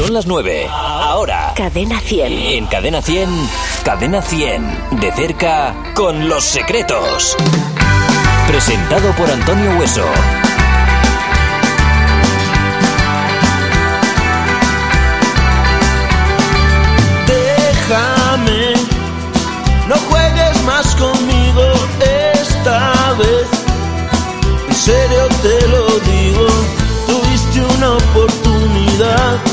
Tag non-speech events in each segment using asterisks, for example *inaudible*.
Son las 9. Ahora. Cadena 100. En Cadena 100. Cadena 100. De cerca con los secretos. Presentado por Antonio Hueso. Déjame, no juegues más conmigo esta vez. En serio te lo digo, tuviste una oportunidad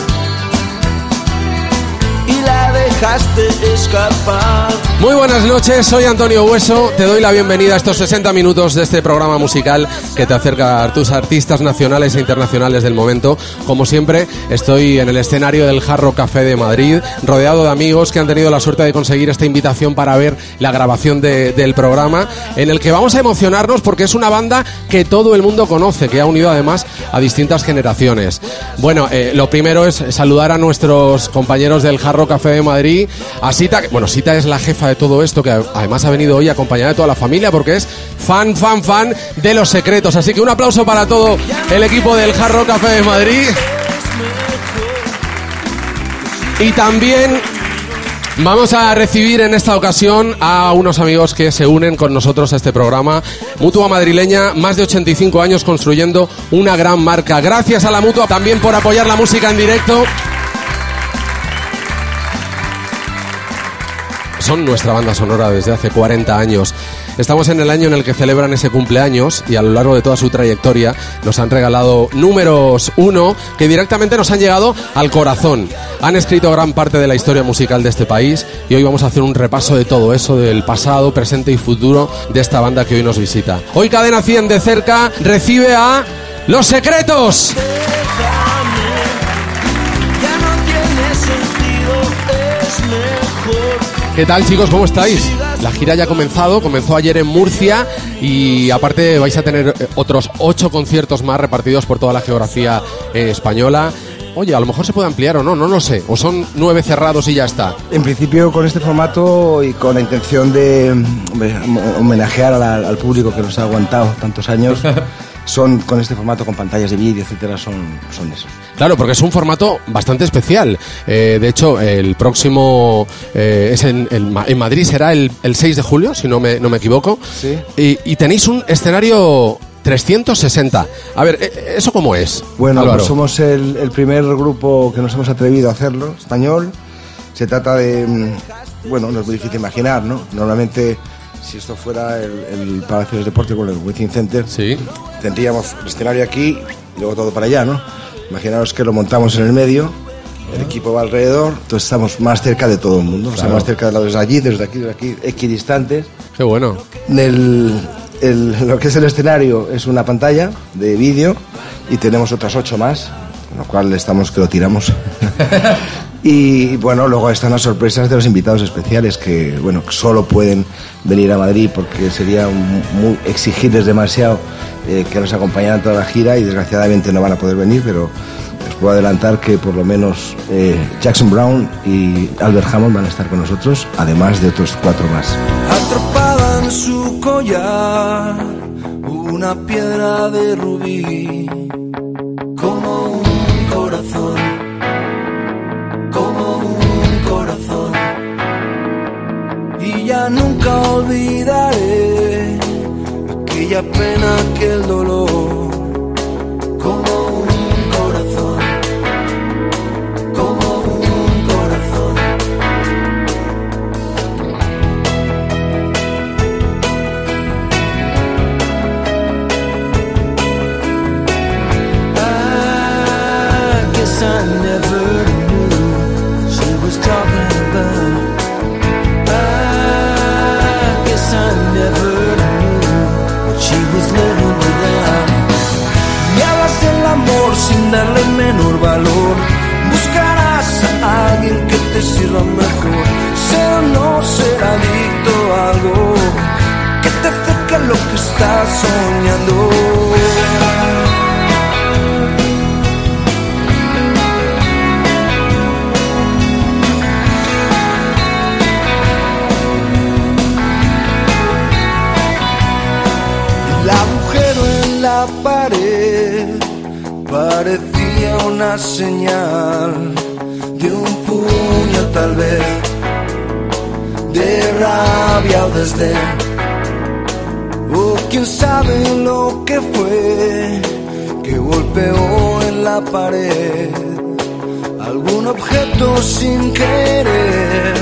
dejaste escapar. Muy buenas noches, soy Antonio Hueso. Te doy la bienvenida a estos 60 minutos de este programa musical que te acerca a tus artistas nacionales e internacionales del momento. Como siempre, estoy en el escenario del Jarro Café de Madrid, rodeado de amigos que han tenido la suerte de conseguir esta invitación para ver la grabación de- del programa, en el que vamos a emocionarnos porque es una banda que todo el mundo conoce, que ha unido además a distintas generaciones. Bueno, eh, lo primero es saludar a nuestros compañeros del Jarro Café de Madrid, a Sita, bueno, Sita es la jefa de todo esto, que además ha venido hoy acompañada de toda la familia porque es fan, fan, fan de los secretos. Así que un aplauso para todo el equipo del Jarro Café de Madrid. Y también Vamos a recibir en esta ocasión a unos amigos que se unen con nosotros a este programa. Mutua Madrileña, más de 85 años construyendo una gran marca. Gracias a la Mutua también por apoyar la música en directo. Son nuestra banda sonora desde hace 40 años. Estamos en el año en el que celebran ese cumpleaños y a lo largo de toda su trayectoria nos han regalado números uno que directamente nos han llegado al corazón. Han escrito gran parte de la historia musical de este país y hoy vamos a hacer un repaso de todo eso, del pasado, presente y futuro de esta banda que hoy nos visita. Hoy Cadena 100 de cerca recibe a Los Secretos. Ya no tiene sentido, es. ¿Qué tal chicos? ¿Cómo estáis? La gira ya ha comenzado, comenzó ayer en Murcia y aparte vais a tener eh, otros ocho conciertos más repartidos por toda la geografía eh, española. Oye, a lo mejor se puede ampliar o no, no lo sé. O son nueve cerrados y ya está. En principio con este formato y con la intención de homenajear la- al público que nos ha aguantado tantos años, *laughs* son con este formato, con pantallas de vídeo, etcétera, son, son esos. Claro, porque es un formato bastante especial. Eh, de hecho, el próximo eh, es en, en Ma- en Madrid, será el, el 6 de julio, si no me, no me equivoco. Sí. Y, y tenéis un escenario 360. A ver, eh, ¿eso cómo es? Bueno, pues somos el, el primer grupo que nos hemos atrevido a hacerlo, español. Se trata de, mm, bueno, no es muy difícil imaginar, ¿no? Normalmente, si esto fuera el, el Palacio de Deportes con el Within Center, Sí. tendríamos el escenario aquí y luego todo para allá, ¿no? Imaginaros que lo montamos en el medio, el equipo va alrededor, entonces estamos más cerca de todo el mundo, o sea, Claro. más cerca de los de allí, desde aquí, desde aquí, equidistantes. Qué bueno. El, el- lo que es el escenario es una pantalla de vídeo y tenemos otras ocho más, con lo cual estamos que lo tiramos. *laughs* y bueno, luego están las sorpresas de los invitados especiales que, bueno, solo pueden venir a Madrid porque sería muy, exigirles demasiado eh, que nos acompañaran toda la gira y desgraciadamente no van a poder venir, pero os puedo adelantar que por lo menos eh, Jackson Brown y Albert Hammond van a estar con nosotros, además de otros cuatro más. Atrapada en su collar, una piedra de rubí, Nunca olvidaré aquella pena, aquel dolor, sirva mejor. Ser o no ser adicto a algo que te acerque a lo que estás soñando. El agujero en la pared parecía una señal rabia o o quién sabe lo que fue que golpeó en la pared. Algún objeto sin querer,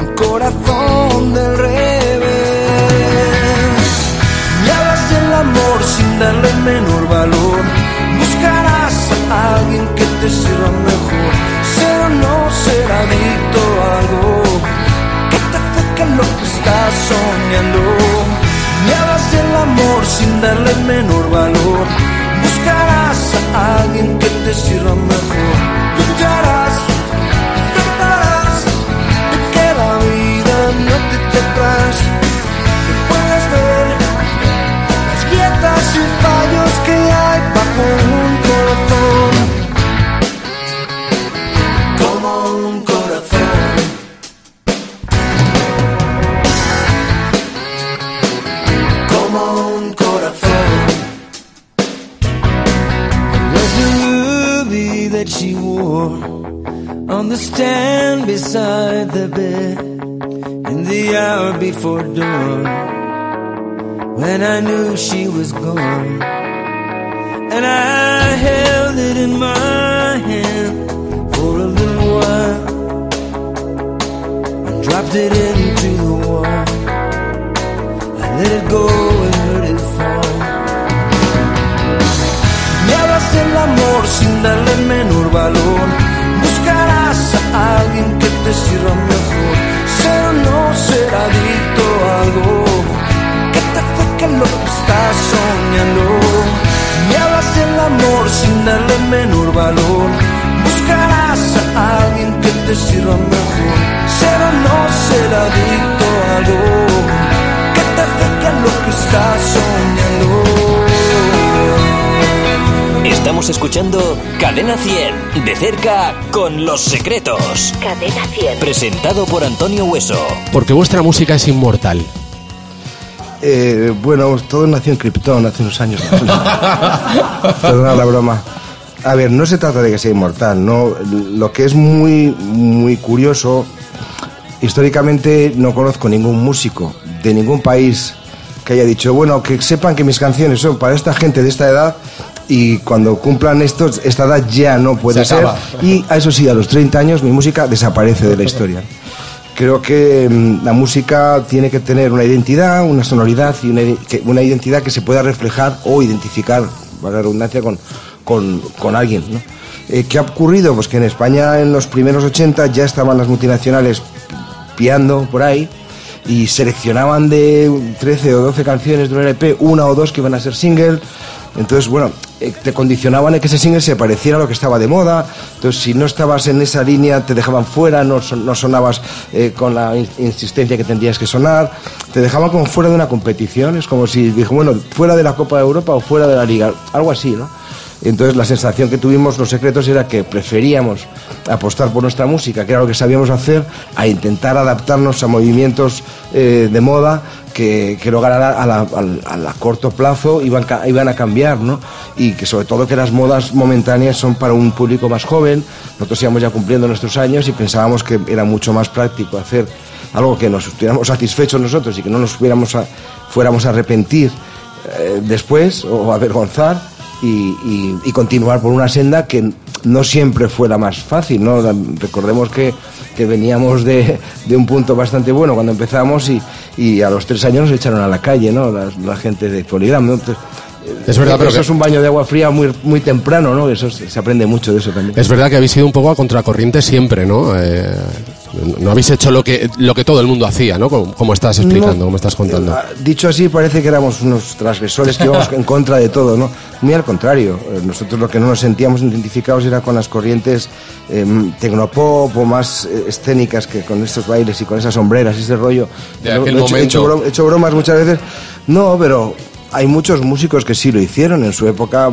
un corazón del revés. Me hablas del amor sin darle el menor valor, buscarás a alguien que te sirva mejor, ser o no ser adicto a algo lo que estás soñando. Me hablas del amor sin darle el menor valor, buscarás a alguien que te sirva mejor lucharás, tratarás before dawn. When I knew she was gone. And I held it in my hand for a little while. And dropped it into the water. I let it go and let it fall. Me hablas del amor sin darle el menor valor. Buscarás a alguien que te sirva mejor. Ser o no ser adicto estás soñando. Me hablas del amor sin darle el menor valor. Buscarás a alguien que te sirva mejor. Ser o no ser adicto a algo que te acerque a lo que estás soñando. Estamos escuchando Cadena 100, de cerca con los secretos. Cadena 100. Presentado por Antonio Hueso. Porque vuestra música es inmortal. Eh, bueno, todo nació en Krypton hace unos años. *laughs* Perdona la broma. A ver, no se trata de que sea inmortal, ¿no? Lo que es muy, muy curioso, históricamente no conozco ningún músico de ningún país que haya dicho, bueno, que sepan que mis canciones son para esta gente de esta edad y cuando cumplan estos, esta edad ya no puede Se ser. acaba. Y a eso sí, a los 30 años mi música desaparece de la historia. Creo que mm, la música tiene que tener una identidad, una sonoridad y una, identidad que se pueda reflejar o identificar, valga la redundancia, con, con, con alguien. Eh, ¿Qué ha ocurrido? Pues que en España en los primeros 80 ya estaban las multinacionales piando por ahí y seleccionaban de 13 o 12 canciones de un LP, una o dos que iban a ser single. Entonces, bueno, te condicionaban a que ese single se pareciera a lo que estaba de moda. Entonces, si no estabas en esa línea, te dejaban fuera, no, no sonabas eh, con la in- insistencia que tendrías que sonar. Te dejaban como fuera de una competición. Es como si dijo, bueno, fuera de la Copa de Europa o fuera de la Liga. Algo así, ¿no? Entonces la sensación que tuvimos los secretos era que preferíamos apostar por nuestra música, que era lo que sabíamos hacer, a intentar adaptarnos a movimientos eh, de moda que, que luego a, a a corto plazo iban, iban a cambiar, ¿no? Y que sobre todo que las modas momentáneas son para un público más joven. Nosotros íbamos ya cumpliendo nuestros años y pensábamos que era mucho más práctico hacer algo que nos estuviéramos satisfechos nosotros y que no nos fuéramos a, fuéramos a arrepentir eh, después o avergonzar y, y- y continuar por una senda que no siempre fue la más fácil, ¿no? Recordemos que, que veníamos de, de un punto bastante bueno cuando empezamos y, y a los tres años nos echaron a la calle, ¿no? La, la gente de Poligram, ¿no? Entonces, Es verdad, pero eso que- es un baño de agua fría muy, muy temprano, ¿no? Eso se aprende mucho de eso también. Es verdad que habéis ido un poco a contracorriente siempre, ¿no? Eh, no habéis hecho lo que, lo que todo el mundo hacía, ¿no? Como, como estás explicando, No, como estás contando. eh, Dicho así, parece que éramos unos transgresores que íbamos *laughs* en contra de todo, ¿no? Muy al contrario. Eh, Nosotros lo que no nos sentíamos identificados era con las corrientes eh, tecnopop o más eh, escénicas que con estos bailes y con esas sombreras y ese rollo. De aquel lo he hecho- he hecho, momento. bro- he hecho bromas muchas veces. No, pero hay muchos músicos que sí lo hicieron. En su época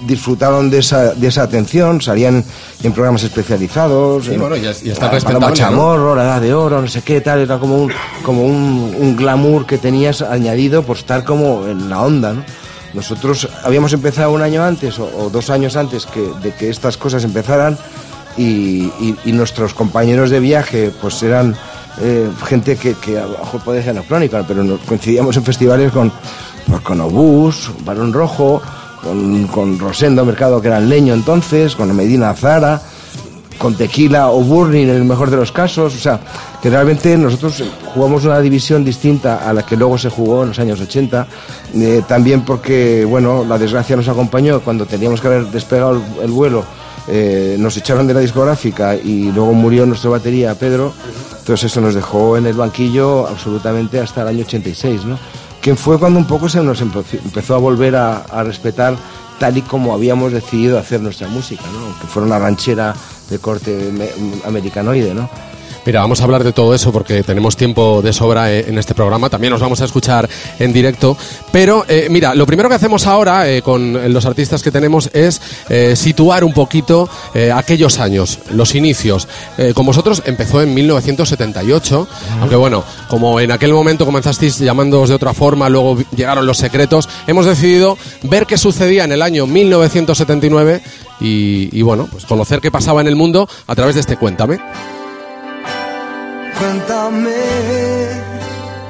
disfrutaron de esa, de esa atención, salían en programas especializados. Sí, en- bueno, y y está respetable, ¿no? Chamorro, la edad de oro, no sé qué, tal, era como un, como un, un glamour que tenías añadido por estar como en la onda, ¿no? Nosotros habíamos empezado un año antes o, o dos años antes que, de que estas cosas empezaran y, y- y nuestros compañeros de viaje pues eran eh, gente que, que a lo mejor puede ser anacrónica, pero nos coincidíamos en festivales con, pues, con Obús, Barón Rojo, con, con Rosendo Mercado, que era el leño entonces, con Medina Zara, con Tequila o Burning en el mejor de los casos. O sea, que realmente nosotros jugamos una división distinta a la que luego se jugó en los años 80. eh, también porque, bueno, la desgracia nos acompañó cuando teníamos que haber despegado el, el vuelo. eh, nos echaron de la discográfica y luego murió nuestra batería Pedro. Entonces eso nos dejó en el banquillo absolutamente hasta el año 86, ¿no? Que fue cuando un poco se nos empe- empezó a volver a, respetar tal y como habíamos decidido hacer nuestra música, ¿no? Que fuera una ranchera de corte me- americanoide, ¿no? Mira, vamos a hablar de todo eso porque tenemos tiempo de sobra eh, en este programa. También nos vamos a escuchar en directo. Pero, eh, mira, lo primero que hacemos ahora eh, con los artistas que tenemos es eh, situar un poquito aquellos años, los inicios. Con vosotros empezó en 1978, aunque bueno, como en aquel momento comenzasteis llamándoos de otra forma, luego llegaron los secretos, hemos decidido ver qué sucedía en el año 1979 y, y bueno, pues conocer qué pasaba en el mundo a través de este Cuéntame. Cuéntame.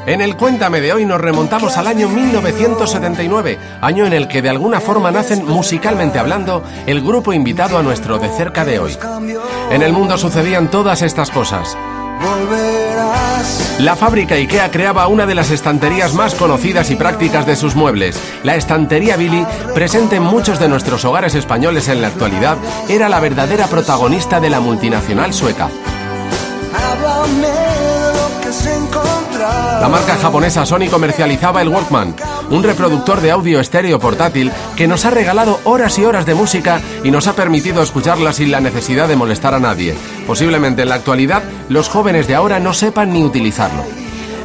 En el Cuéntame de hoy nos remontamos al año 1979, año en el que de alguna forma nacen, musicalmente hablando, el grupo invitado a nuestro de cerca de hoy. En el mundo sucedían todas estas cosas. La fábrica IKEA creaba una de las estanterías más conocidas y prácticas de sus muebles. La estantería Billy, presente en muchos de nuestros hogares españoles en la actualidad, era la verdadera protagonista de la multinacional sueca. La marca japonesa Sony comercializaba el Walkman, un reproductor de audio estéreo portátil que nos ha regalado horas y horas de música y nos ha permitido escucharla sin la necesidad de molestar a nadie. Posiblemente en la actualidad los jóvenes de ahora no sepan ni utilizarlo.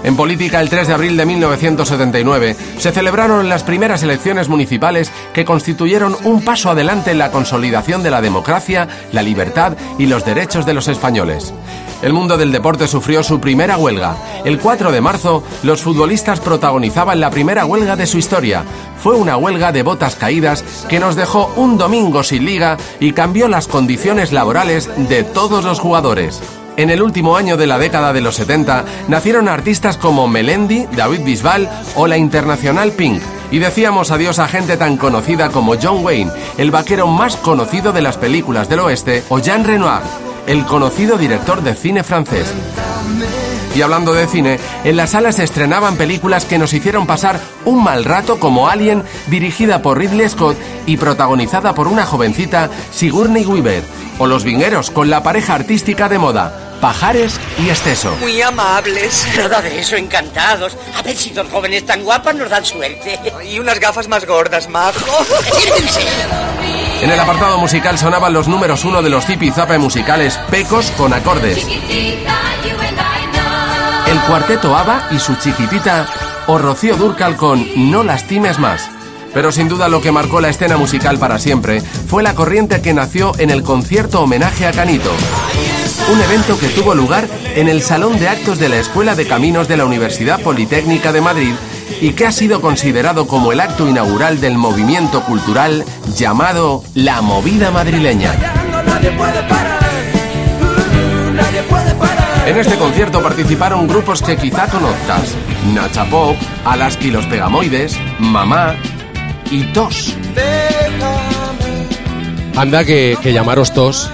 En política, el 3 de abril de 1979 se celebraron las primeras elecciones municipales que constituyeron un paso adelante en la consolidación de la democracia, la libertad y los derechos de los españoles. El mundo del deporte sufrió su primera huelga. El 4 de marzo, los futbolistas protagonizaban la primera huelga de su historia. Fue una huelga de botas caídas que nos dejó un domingo sin liga y cambió las condiciones laborales de todos los jugadores. En el último año de la década de los 70 nacieron artistas como Melendi, David Bisbal o la internacional Pink. Y decíamos adiós a gente tan conocida como John Wayne, el vaquero más conocido de las películas del oeste, o Jean Renoir, el conocido director de cine francés. Y hablando de cine, en las salas se estrenaban películas que nos hicieron pasar un mal rato como Alien, dirigida por Ridley Scott y protagonizada por una jovencita, Sigourney Weaver, o Los Vingueros con la pareja artística de moda, Pajares y Esteso. Muy amables. Nada de eso, encantados. A ver si dos jóvenes tan guapas nos dan suerte. Y unas gafas más gordas, majo. *laughs* En el apartado musical sonaban los números uno de los zipizape musicales Pecos con acordes. El cuarteto ABBA y su chiquitita o Rocío Durcal con No lastimes más. Pero sin duda lo que marcó la escena musical para siempre fue la corriente que nació en el concierto homenaje a Canito. Un evento que tuvo lugar en el Salón de Actos de la Escuela de Caminos de la Universidad Politécnica de Madrid y que ha sido considerado como el acto inaugural del movimiento cultural llamado La Movida Madrileña. En este concierto participaron grupos que quizá conozcas: Nacha Pop, Alaski y los Pegamoides, Mamá y Tos. Anda que, que llamaros Tos.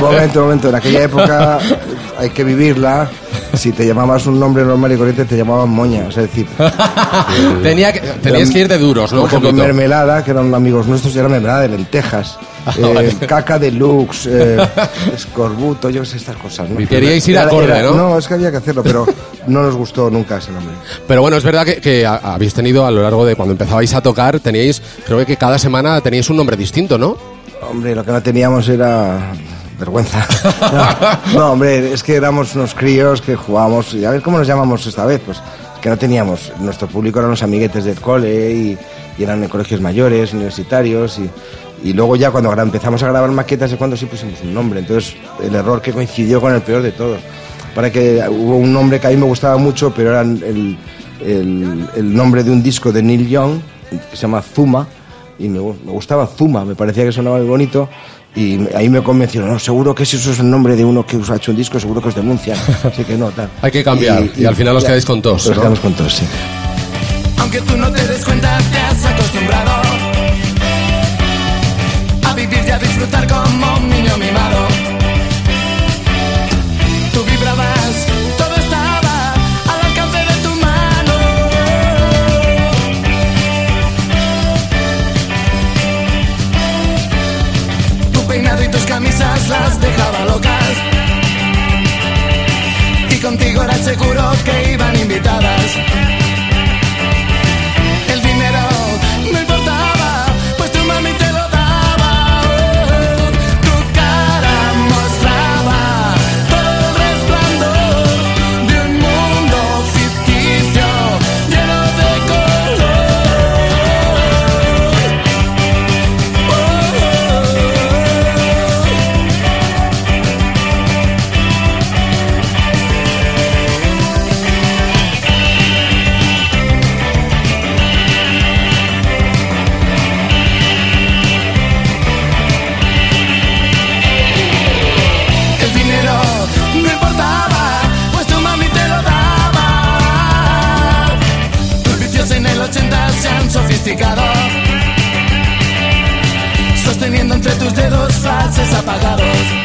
momento, momento. En aquella época *laughs* hay que vivirla. Si te llamabas un nombre normal y corriente, te llamaban moña. Es decir, *laughs* Tenía que, teníais que ir de duros, ¿no? por Un ejemplo, poquito. mermelada, que eran amigos nuestros, y era mermelada de lentejas. *laughs* Eh, Ah, vale. Caca deluxe, eh, *laughs* escorbuto, yo qué sé, estas cosas. ¿no? Queríais ir Era- acorde, era- ¿no? No, es que había que hacerlo, pero no nos gustó nunca ese nombre. Pero bueno, es verdad que, que ha- habéis tenido a lo largo de cuando empezabais a tocar, teníais, creo que cada semana teníais un nombre distinto, ¿no? Hombre, lo que no teníamos era vergüenza. *laughs* No, hombre, es que éramos unos críos que jugábamos. Y a ver cómo nos llamamos esta vez, pues que no teníamos. Nuestro público eran los amiguetes del cole y, eran en colegios mayores, universitarios y. Y luego ya cuando empezamos a grabar maquetas es cuando sí pusimos un nombre. Entonces el error que coincidió con el peor de todos. Para que hubo un nombre que a mí me gustaba mucho, pero era el, el- el nombre de un disco de Neil Young, que se llama Zuma, y me, me gustaba Zuma, me parecía que sonaba muy bonito, Y ahí me convenció, no, seguro que si eso es el nombre de uno que ha hecho un disco, seguro que os denuncian. Así que no, tal. Hay que cambiar, y al final os quedáis con tos, Nos ¿no? quedamos con tos, sí. Aunque tú no te des cuenta, te has acostumbrado a vivir y a disfrutar como las dejaba locas. Y contigo era seguro que iban invitadas. Frases apagados.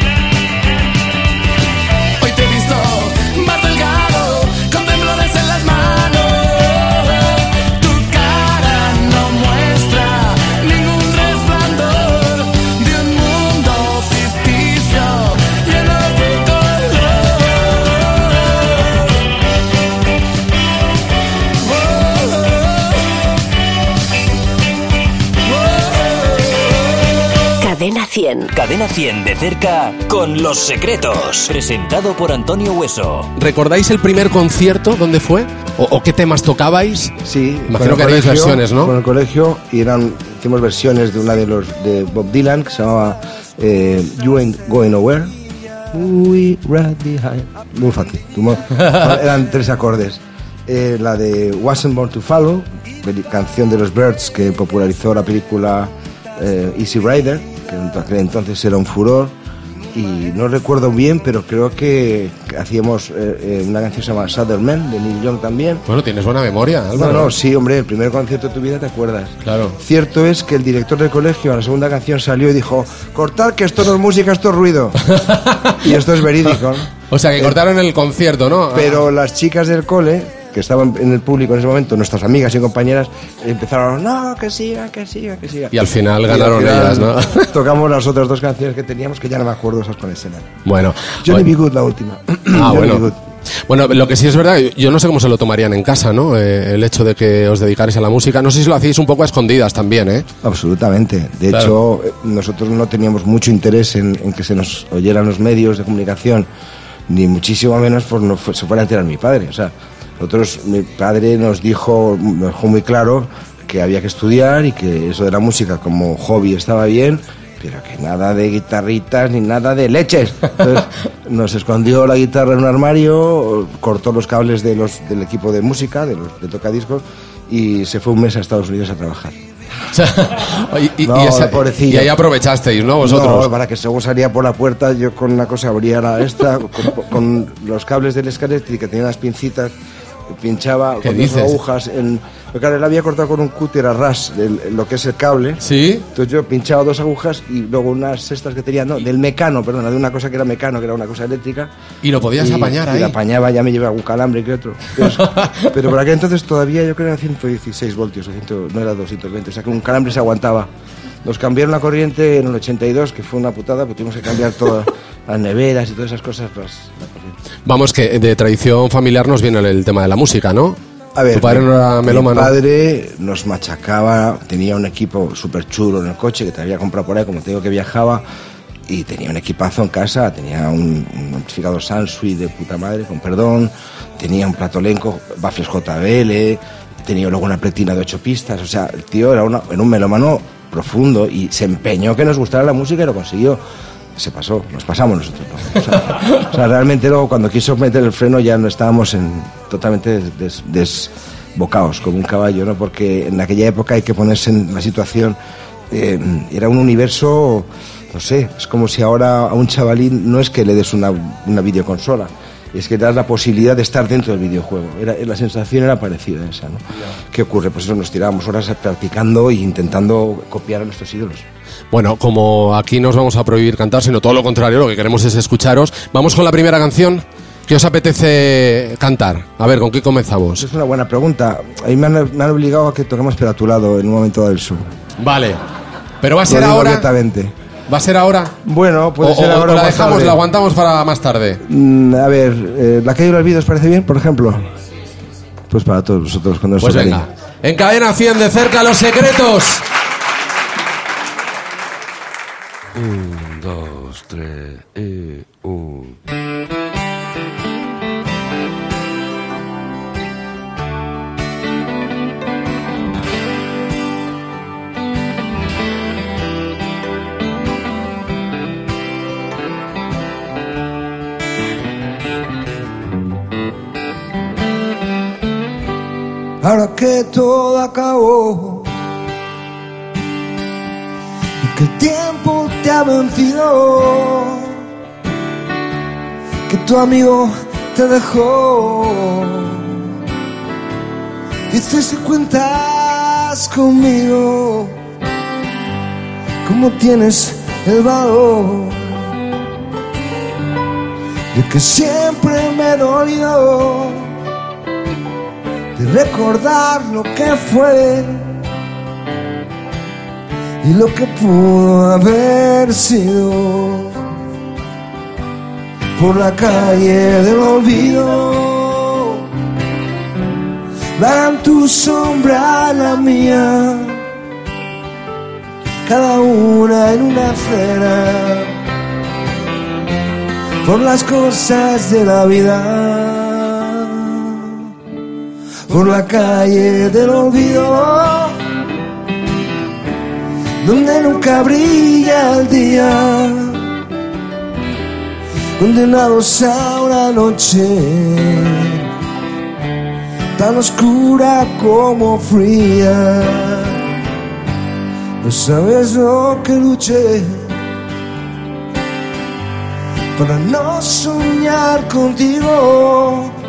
Cadena 100 de cerca con Los Secretos. Presentado por Antonio Hueso. ¿Recordáis el primer concierto? ¿Dónde fue? ¿O, o qué temas tocabais? Sí, Imagino que haréis versiones, ¿no? Con el colegio y eran, hicimos versiones de una de los de Bob Dylan que se llamaba eh, You Ain't Going Nowhere. We right behind. Muy fácil. *laughs* Eran tres acordes. Eh, la de Wasn't Born to Follow, canción de los Birds que popularizó la película eh, Easy Rider, que en aquel entonces era un furor. Y no recuerdo bien, pero creo que hacíamos eh, eh, una canción que se llama Southern Man, de Neil Young también. Bueno, tienes buena memoria, No, Álvaro. no, sí, hombre, el primer concierto de tu vida te acuerdas. Claro. Cierto es que el director del colegio a la segunda canción salió y dijo, cortad que esto no es música, esto es ruido. *laughs* y esto es verídico, ¿no? O sea, que cortaron el concierto, ¿no? Pero las chicas del cole, que estaban en el público en ese momento, nuestras amigas y compañeras, empezaron, no, que siga, que siga, que siga. Y al final Y al ganaron final ellas, ¿no? *laughs* Tocamos las otras dos canciones que teníamos, que ya no me acuerdo esas con escena. Bueno. Johnny bueno. B. Good, la última. Ah, *clears throat* Johnny bueno. Bueno, lo que sí es verdad, yo no sé cómo se lo tomarían en casa, ¿no? Eh, el hecho de que os dedicarais a la música. No sé si lo hacéis un poco a escondidas también, ¿eh? Absolutamente. De Claro. hecho, eh, nosotros no teníamos mucho interés en, en que se nos oyeran los medios de comunicación, ni muchísimo menos por no se fuera a enterar mi padre. O sea, nosotros, mi padre nos dijo, nos dejó muy claro que había que estudiar y que eso de la música como hobby estaba bien, pero que nada de guitarritas ni nada de leches. Entonces, *laughs* nos escondió la guitarra en un armario, cortó los cables de los, del equipo de música, de los de tocadiscos, y se fue un mes a Estados Unidos a trabajar. *laughs* Y, y- No, y esa- y ahí aprovechasteis, ¿no? Vosotros. No, para que según salía por la puerta, yo con una cosa abría la esta, con, con los cables del escalete que tenía las pincitas, pinchaba ¿Qué con dos agujas en... Claro, él había cortado con un cúter a ras el- lo que es el cable. ¿Sí? Entonces yo pinchaba dos agujas y luego unas cestas que tenía, no, del mecano, perdona, de una cosa que era mecano, que era una cosa eléctrica. Y lo podías Y- apañar y ahí. la apañaba, ya me llevaba un calambre que otro. Pero, *laughs* pero por aquel entonces todavía yo creo que era 116 voltios, o 100 no era 220, o sea que un calambre se aguantaba. Nos cambiaron la corriente en el 82, que fue una putada, porque tuvimos que cambiar todas *laughs* las neveras y todas esas cosas. Pues. Vamos, que de tradición familiar nos viene el tema de la música, ¿no? A ver, Tu padre no era melómano. Mi padre nos machacaba, tenía un equipo súper chulo en el coche que te había comprado por ahí, como te digo que viajaba, y tenía un equipazo en casa, tenía un, un amplificador Sansui de puta madre, con perdón, tenía un platolenco, Baffles JBL, tenía luego una pletina de ocho pistas, o sea, el tío era, una- era un melómano profundo y se empeñó que nos gustara la música y lo consiguió. Se pasó, nos pasamos nosotros. ¿no? O, sea, *laughs* o sea, realmente luego cuando quiso meter el freno ya no estábamos en, totalmente des- desbocados como un caballo, ¿no? porque en aquella época hay que ponerse en la situación, eh, era un universo no sé, es como si ahora a un chavalín no es que le des una, una videoconsola, es que le das la posibilidad de estar dentro del videojuego. Era, la sensación era parecida a esa, ¿no? ¿Qué ocurre? Pues eso, nos tirábamos horas practicando e intentando copiar a nuestros ídolos. Bueno, como aquí nos vamos a prohibir cantar, sino todo lo contrario, lo que queremos es escucharos. Vamos con la primera canción. ¿Qué os apetece cantar? A ver, ¿con qué comenzamos? Es una buena pregunta. A mí me han, me han obligado a que toquemos Pero a tu lado en un momento del sur. Vale. Pero va a ser ahora. ¿Va a ser ahora? Bueno, puede o, ser o- ahora o la dejamos, tarde. la aguantamos para más tarde. Mm, a ver, eh, ¿la calle de los olvido os parece bien, por ejemplo? Pues para todos vosotros, cuando os Pues venga. En cadena 100 de cerca los secretos. Un, dos, tres y un. Ahora que todo acabó. Y que el tiempo te ha vencido, que tu amigo te dejó. Dices que cuentas conmigo, como tienes el valor. De que siempre me dolió de recordar lo que fue y lo que pudo haber sido por la calle del olvido. Van tu sombra la mía cada una en una acera por las cosas de la vida por la calle del olvido, donde nunca brilla el día, condenados a una noche tan oscura como fría. No sabes lo que luché para no soñar contigo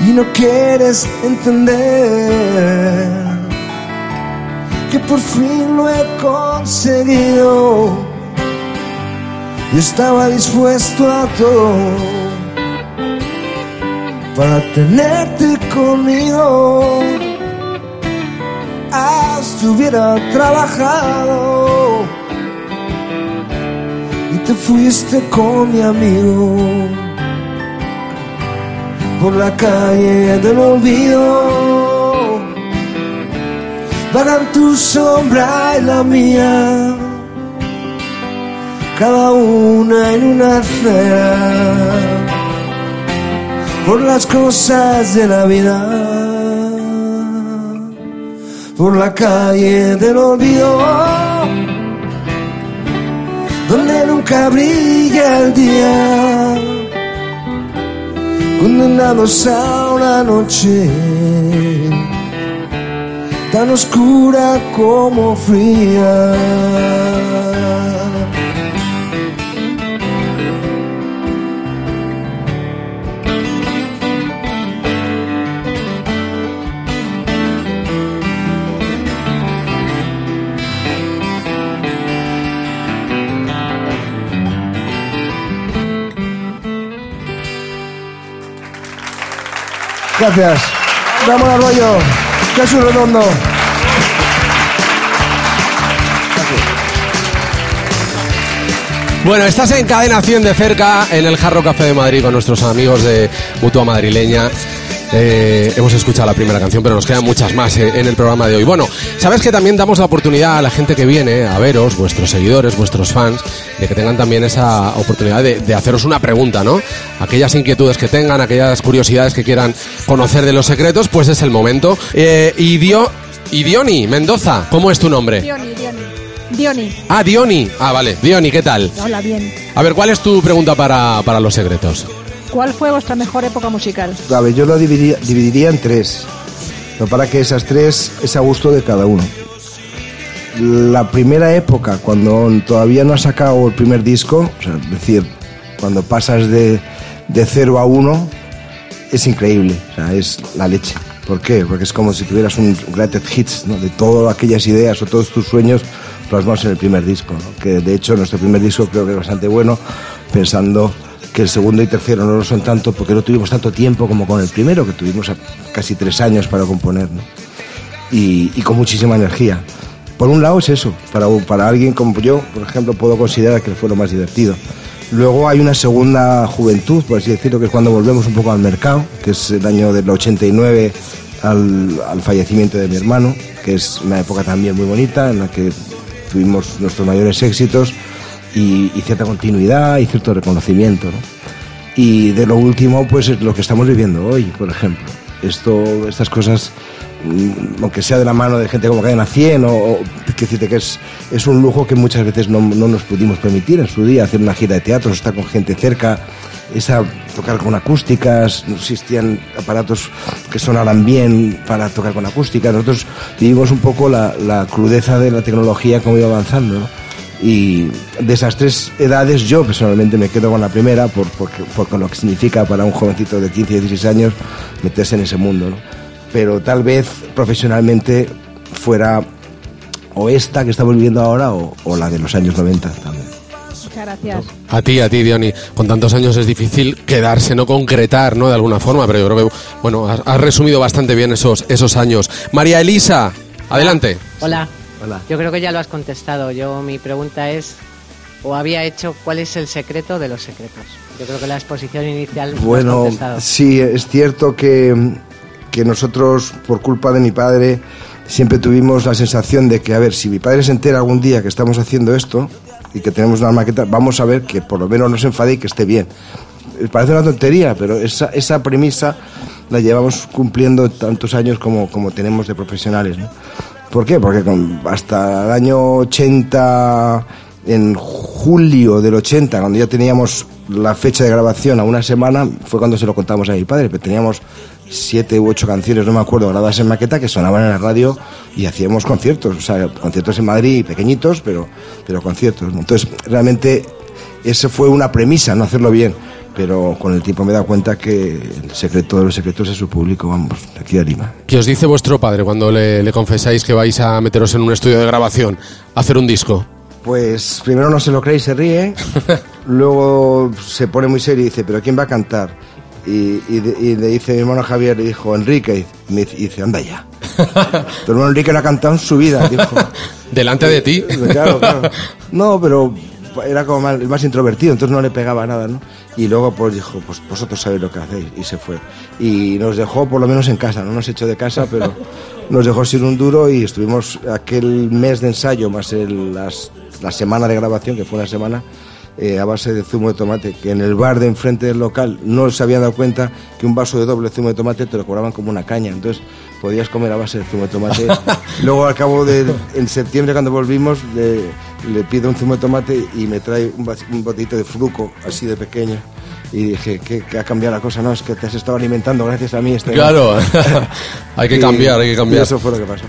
y no quieres entender que por fin lo he conseguido. Yo estaba dispuesto a todo para tenerte conmigo. Hasta hubiera trabajado y te fuiste con mi amigo por la calle del olvido. Vagan tu sombra y la mía, cada una en una acera, por las cosas de la vida. Por la calle del olvido, donde nunca brilla el día condenados a una noche tan oscura como fría. Gracias. Vamos al rollo. Jesús Redondo. Bueno, estás en cadena 100 de cerca en el Jarro Café de Madrid con nuestros amigos de Mutua Madrileña. Eh, hemos escuchado la primera canción, pero nos quedan muchas más eh, en el programa de hoy. Bueno, sabes que también damos la oportunidad a la gente que viene a veros, vuestros seguidores, vuestros fans, de que tengan también esa oportunidad de, de haceros una pregunta, ¿no? Aquellas inquietudes que tengan, aquellas curiosidades que quieran conocer de los secretos, pues es el momento. Eh, y, Dio, y Dioni Mendoza, ¿cómo es tu nombre? Dioni, Dioni. Dioni. Ah, Dioni. Ah, vale. Dioni, ¿qué tal? Hola, bien. A ver, ¿cuál es tu pregunta para, para los secretos? ¿Cuál fue vuestra mejor época musical? A ver, yo lo dividiría, dividiría en tres. Pero para que esas tres es a gusto de cada uno. La primera época, cuando todavía no has sacado el primer disco, es decir, cuando pasas de, de cero a uno, es increíble, es la leche. ¿Por qué? Porque es como si tuvieras un greatest hits. De todas aquellas ideas o todos tus sueños plasmados en el primer disco. Que de hecho nuestro primer disco creo que es bastante bueno, pensando que el segundo y tercero no lo son tanto porque no tuvimos tanto tiempo como con el primero, que tuvimos casi tres años para componer, y con muchísima energía. Por un lado es eso, para, para alguien como yo, por ejemplo, puedo considerar que fue lo más divertido. Luego hay una segunda juventud, por así decirlo, que es cuando volvemos un poco al mercado, que es el año del 89 al, al fallecimiento de mi hermano, que es una época también muy bonita en la que tuvimos nuestros mayores éxitos y, y cierta continuidad y cierto reconocimiento. ¿no? Y de lo último, pues es lo que estamos viviendo hoy, por ejemplo. Esto, estas cosas, aunque sea de la mano de gente como Cadena 100, o, o que que es, es un lujo que muchas veces no, no nos pudimos permitir en su día, hacer una gira de teatro, estar con gente cerca, esa, tocar con acústicas, no existían aparatos que sonaran bien para tocar con acústicas. Nosotros vivimos un poco la, la crudeza de la tecnología como iba avanzando, ¿no? Y de esas tres edades yo personalmente me quedo con la primera por, porque, por lo que significa para un jovencito de 15 y 16 años meterse en ese mundo. Pero tal vez profesionalmente fuera o esta que estamos viviendo ahora o, o la de los años 90 también. Muchas gracias. A ti, a ti, Diony. Con tantos años es difícil quedarse, no concretar, ¿no? De alguna forma, pero yo creo que, bueno, has, has resumido bastante bien esos, esos años. María Elisa, adelante. Hola. Hola. Yo creo que ya lo has contestado. Yo mi pregunta es o había hecho cuál es el secreto de los secretos. Yo creo que la exposición inicial lo has Bueno, contestado. sí, es cierto que, que nosotros, por culpa de mi padre, siempre tuvimos la sensación de que, a ver, si mi padre se entera algún día que estamos haciendo esto y que tenemos una maqueta, vamos a ver que por lo menos no se enfade y que esté bien. Parece una tontería, pero esa, esa premisa la llevamos cumpliendo tantos años como, como tenemos de profesionales. ¿no? ¿Por qué? Porque con- hasta el año 80, en julio del 80, cuando ya teníamos la fecha de grabación a una semana, fue cuando se lo contamos a mi padre, pero teníamos siete u ocho canciones, no me acuerdo, grabadas en maqueta que sonaban en la radio y hacíamos conciertos, o sea, conciertos en Madrid, pequeñitos, pero, pero conciertos. ¿no? Entonces, realmente, esa fue una premisa, no hacerlo bien, pero con el tiempo me he dado cuenta que el secreto de los secretos es su público, vamos, de aquí a Lima. ¿Qué os dice vuestro padre cuando le, le confesáis que vais a meteros en un estudio de grabación, a hacer un disco? Pues primero no se lo cree y se ríe, *laughs* luego se pone muy serio y dice, ¿pero quién va a cantar? Y, y y le dice mi hermano Javier, le dijo, Enrique, y me dice, anda ya. *laughs* Tu hermano Enrique no ha cantado en su vida, dijo. *laughs* Delante de ti. *laughs* Claro, claro. No, pero era como más, el más introvertido, entonces no le pegaba nada, ¿no? Y luego pues dijo, pues vosotros sabéis lo que hacéis, y se fue. Y nos dejó por lo menos en casa, no nos echó de casa, pero nos dejó sin un duro y estuvimos aquel mes de ensayo más el- las- la semana de grabación, que fue una semana, eh, a base de zumo de tomate, que en el bar de enfrente del local no se habían dado cuenta que un vaso de doble zumo de tomate te lo cobraban como una caña, entonces podías comer a base de zumo de tomate. *laughs* Luego al cabo de, en septiembre cuando volvimos, le, le pido un zumo de tomate y me trae un, un botito de fruco, así de pequeño. Y dije, ¿qué, qué ha cambiado la cosa? No, es que te has estado alimentando gracias a mí. Este Claro, *laughs* hay que *laughs* Y- cambiar, hay que cambiar. Y eso fue lo que pasó.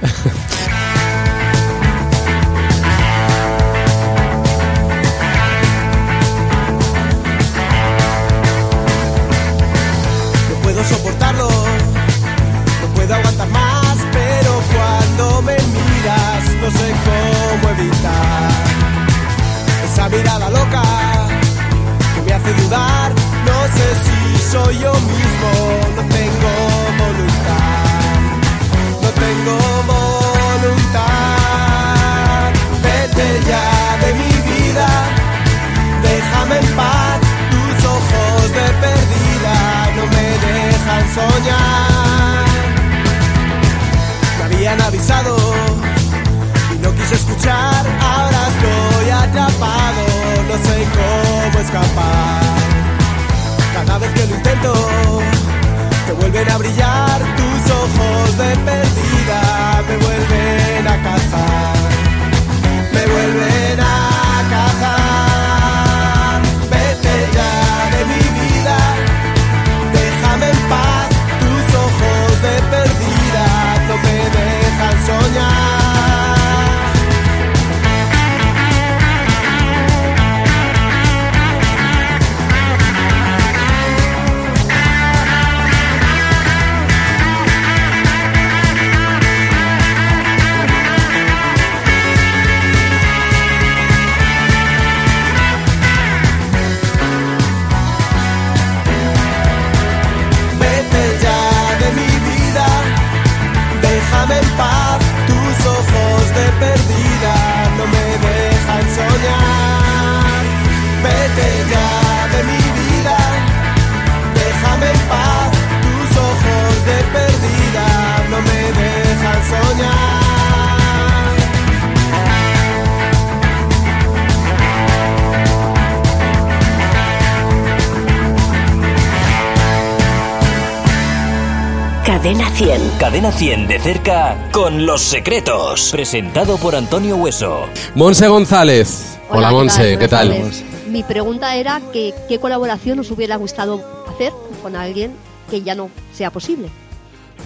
Cadena 100. Cadena 100 de cerca con Los Secretos. Presentado por Antonio Hueso. Monse González. Hola, Monse, ¿qué tal? Mi pregunta era que, qué colaboración os hubiera gustado hacer con alguien que ya no sea posible.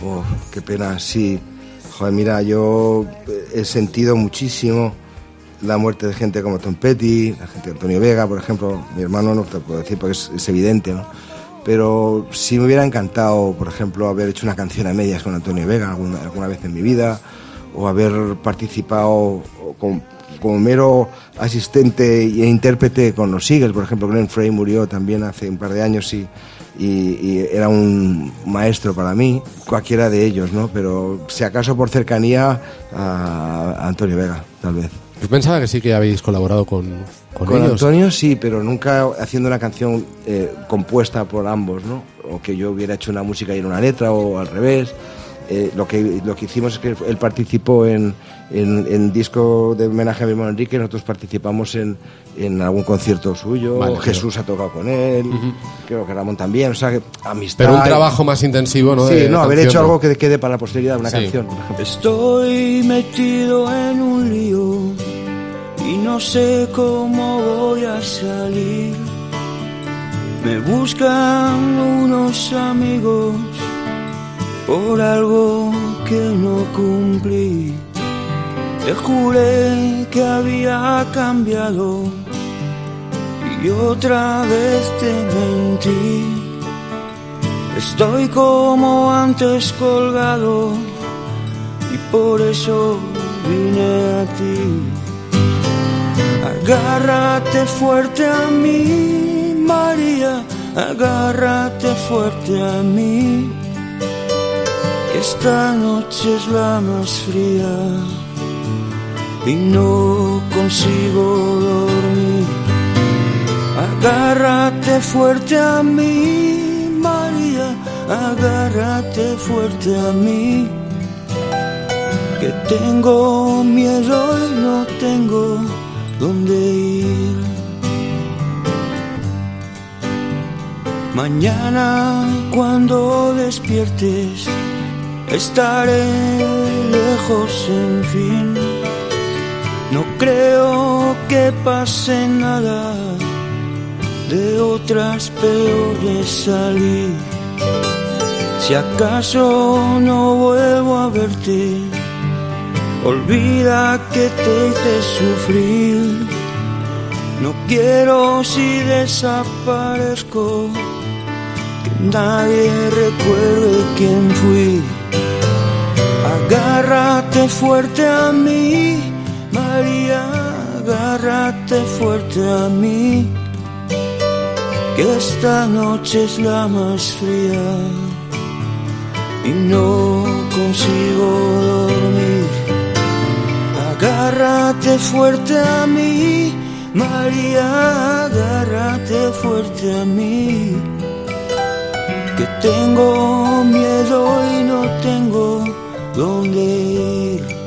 Oh, qué pena, sí. Joder, mira, yo he sentido muchísimo la muerte de gente como Tom Petty, la gente de Antonio Vega, por ejemplo. Mi hermano no te puedo decir porque es, es evidente, ¿no? Pero sí me hubiera encantado, por ejemplo, haber hecho una canción a medias con Antonio Vega alguna, alguna vez en mi vida, o haber participado con, como mero asistente e intérprete con los Eagles, por ejemplo, Glenn Frey murió también hace un par de años y, y, y era un maestro para mí, cualquiera de ellos, ¿no? Pero si acaso por cercanía a, Antonio Vega, tal vez. Yo pensaba que sí que habéis colaborado con, con, Con ellos. Antonio sí, pero nunca haciendo una canción eh, compuesta por ambos, ¿no? O que yo hubiera hecho una música y una letra, o al revés. Eh, lo, que, lo que hicimos es que él participó en, en, en disco de homenaje a mi hermano Enrique, nosotros participamos en, en algún concierto suyo, Vale, Jesús ha tocado con él, creo que Ramón también, o sea, que amistad. Pero un trabajo más intensivo, ¿no? Sí, de no, haber canción, hecho ¿no? algo que quede para la posteridad, una Sí. canción, por ejemplo. Estoy metido en un lío y no sé cómo voy a salir. Me buscan unos amigos por algo que no cumplí. Te juré que había cambiado y otra vez te mentí. Estoy como antes colgado y por eso vine a ti. Agárrate fuerte a mí, María, agárrate fuerte a mí. Que esta noche es la más fría y no consigo dormir. Agárrate fuerte a mí, María, agárrate fuerte a mí. Que tengo miedo y no tengo dónde ir. Mañana cuando despiertes estaré lejos en fin. No creo que pase nada de otras peores salir. Si acaso no vuelvo a verte, olvida que te hice sufrir. No quiero si desaparezco que nadie recuerde quién fui. Agárrate fuerte a mí, María, agárrate fuerte a mí. Que esta noche es la más fría y no consigo dormir. Agárrate fuerte a mí, María, agárrate fuerte a mí. Que tengo miedo y no tengo dónde ir.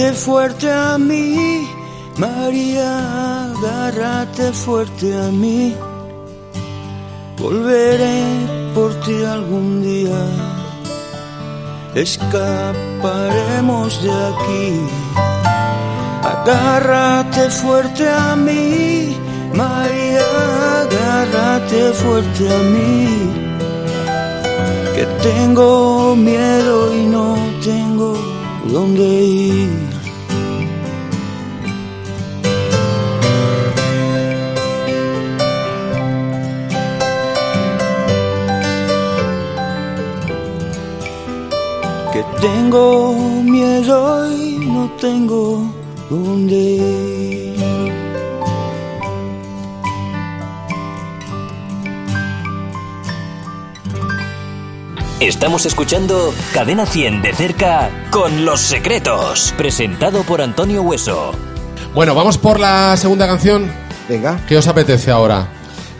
Agárrate fuerte a mí, María, agárrate fuerte a mí. Volveré por ti algún día, escaparemos de aquí. Agárrate fuerte a mí, María, agárrate fuerte a mí. Que tengo miedo y no tengo dónde ir. Tengo miedo y no tengo dónde ir. Estamos escuchando Cadena 100 de cerca con Los Secretos. Presentado por Antonio Hueso. Bueno, vamos por la segunda canción. Venga. ¿Qué os apetece ahora?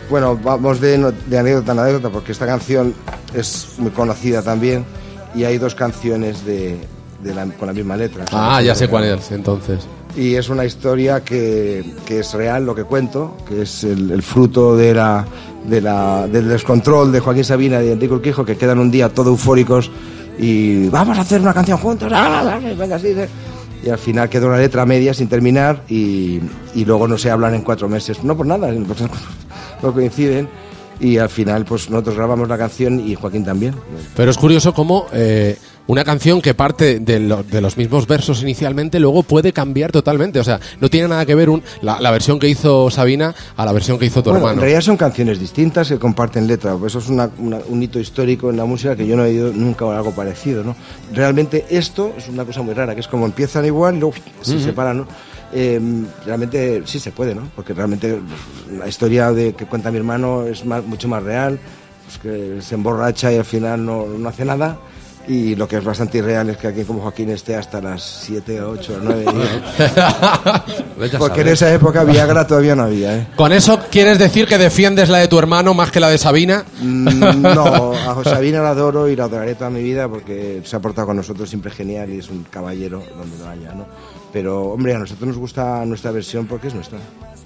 Bueno, vamos de, de anécdota en anécdota porque esta canción es muy conocida también y hay dos canciones de, de la- con la misma letra. Ah, ya sé cuál es, entonces. Y es una historia que, que es real lo que cuento, que es el, el fruto de la, de la- del descontrol de Joaquín Sabina y de Enrique Urquijo, que quedan un día todo eufóricos y vamos a hacer una canción juntos. ah, ah, ah. Y al final quedó una letra media sin terminar y, y luego no se hablan en cuatro meses. No por nada, *laughs* no coinciden. Y al final, pues nosotros grabamos la canción y Joaquín también. Pero es curioso cómo eh, una canción que parte de, lo- de los mismos versos inicialmente luego puede cambiar totalmente. O sea, no tiene nada que ver un- la, la versión que hizo Sabina a la versión que hizo tu Bueno, en hermano. realidad son canciones distintas que comparten letra. Eso es una- una- un hito histórico en la música que yo no he oído nunca algo parecido. ¿no? Realmente esto es una cosa muy rara, que es como empiezan igual y luego se separan. ¿no? Eh, realmente sí se puede, ¿no? porque realmente la historia de que cuenta mi hermano es más- mucho más real, pues que se emborracha y al final no, no hace nada. Y lo que es bastante irreal es que alguien como Joaquín esté hasta las 7, 8, 9, 10. Porque en esa época Viagra todavía no había, ¿eh? ¿Con eso quieres decir que defiendes la de tu hermano más que la de Sabina? Mm, No, *laughs* a José Sabina la adoro y la adoraré toda mi vida porque se ha portado con nosotros siempre genial y es un caballero donde lo haya, ¿no? Pero, hombre, a nosotros nos gusta nuestra versión porque es nuestra.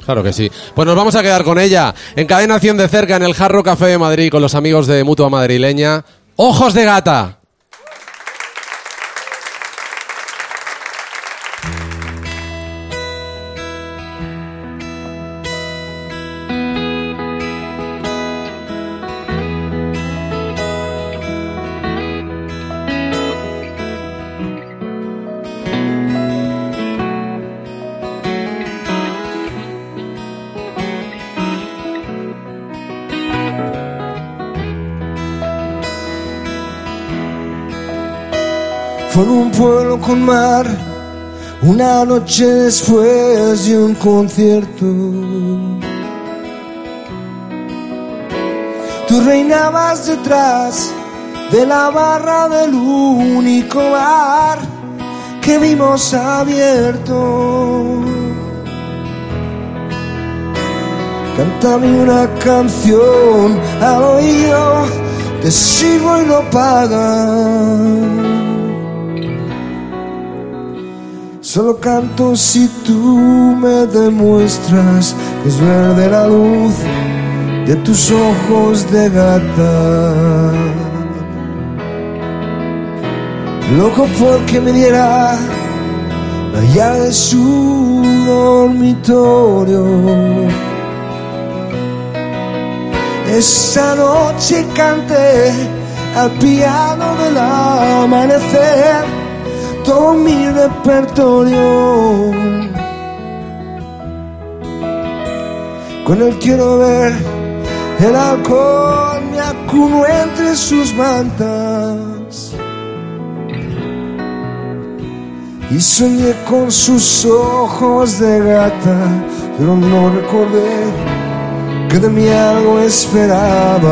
Claro que sí. Pues nos vamos a quedar con ella. En Cadena 100 de cerca, en el Jarro Café de Madrid, con los amigos de Mutua Madrileña. ¡Ojos de gata! Fue un pueblo con mar, una noche después de un concierto. Tú reinabas detrás de la barra del único bar que vimos abierto. Cántame una canción al oído, te sigo y no pagan. Solo canto si tú me demuestras que es verde la luz de tus ojos de gata. Loco porque me diera la llave de su dormitorio. Esa noche canté al piano del amanecer todo mi repertorio. Con él quiero ver el alcohol, me acuno entre sus mantas. Y soñé con sus ojos de gata, pero no recordé que de mí algo esperaba.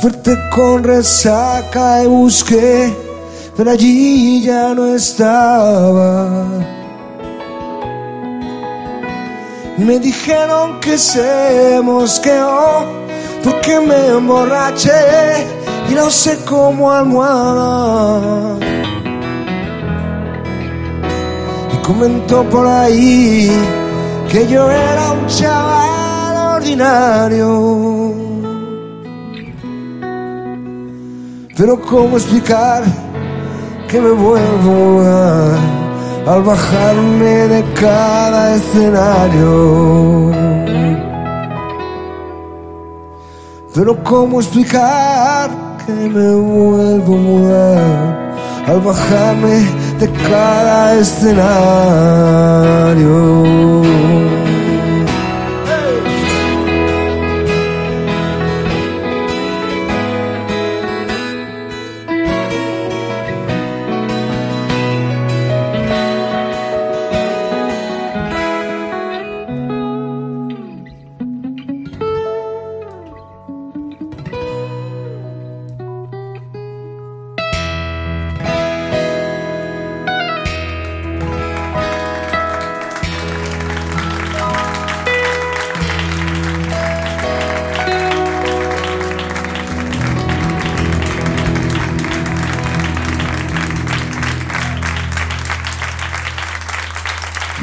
Desperté con resaca y busqué, pero allí ya no estaba. Me dijeron que se mosqueó porque me emborraché y la usé como almohada. Y comentó por ahí que yo era un chaval ordinario. Pero cómo explicar que me vuelvo a, al bajarme de cada escenario. Pero cómo explicar que me vuelvo a al bajarme de cada escenario.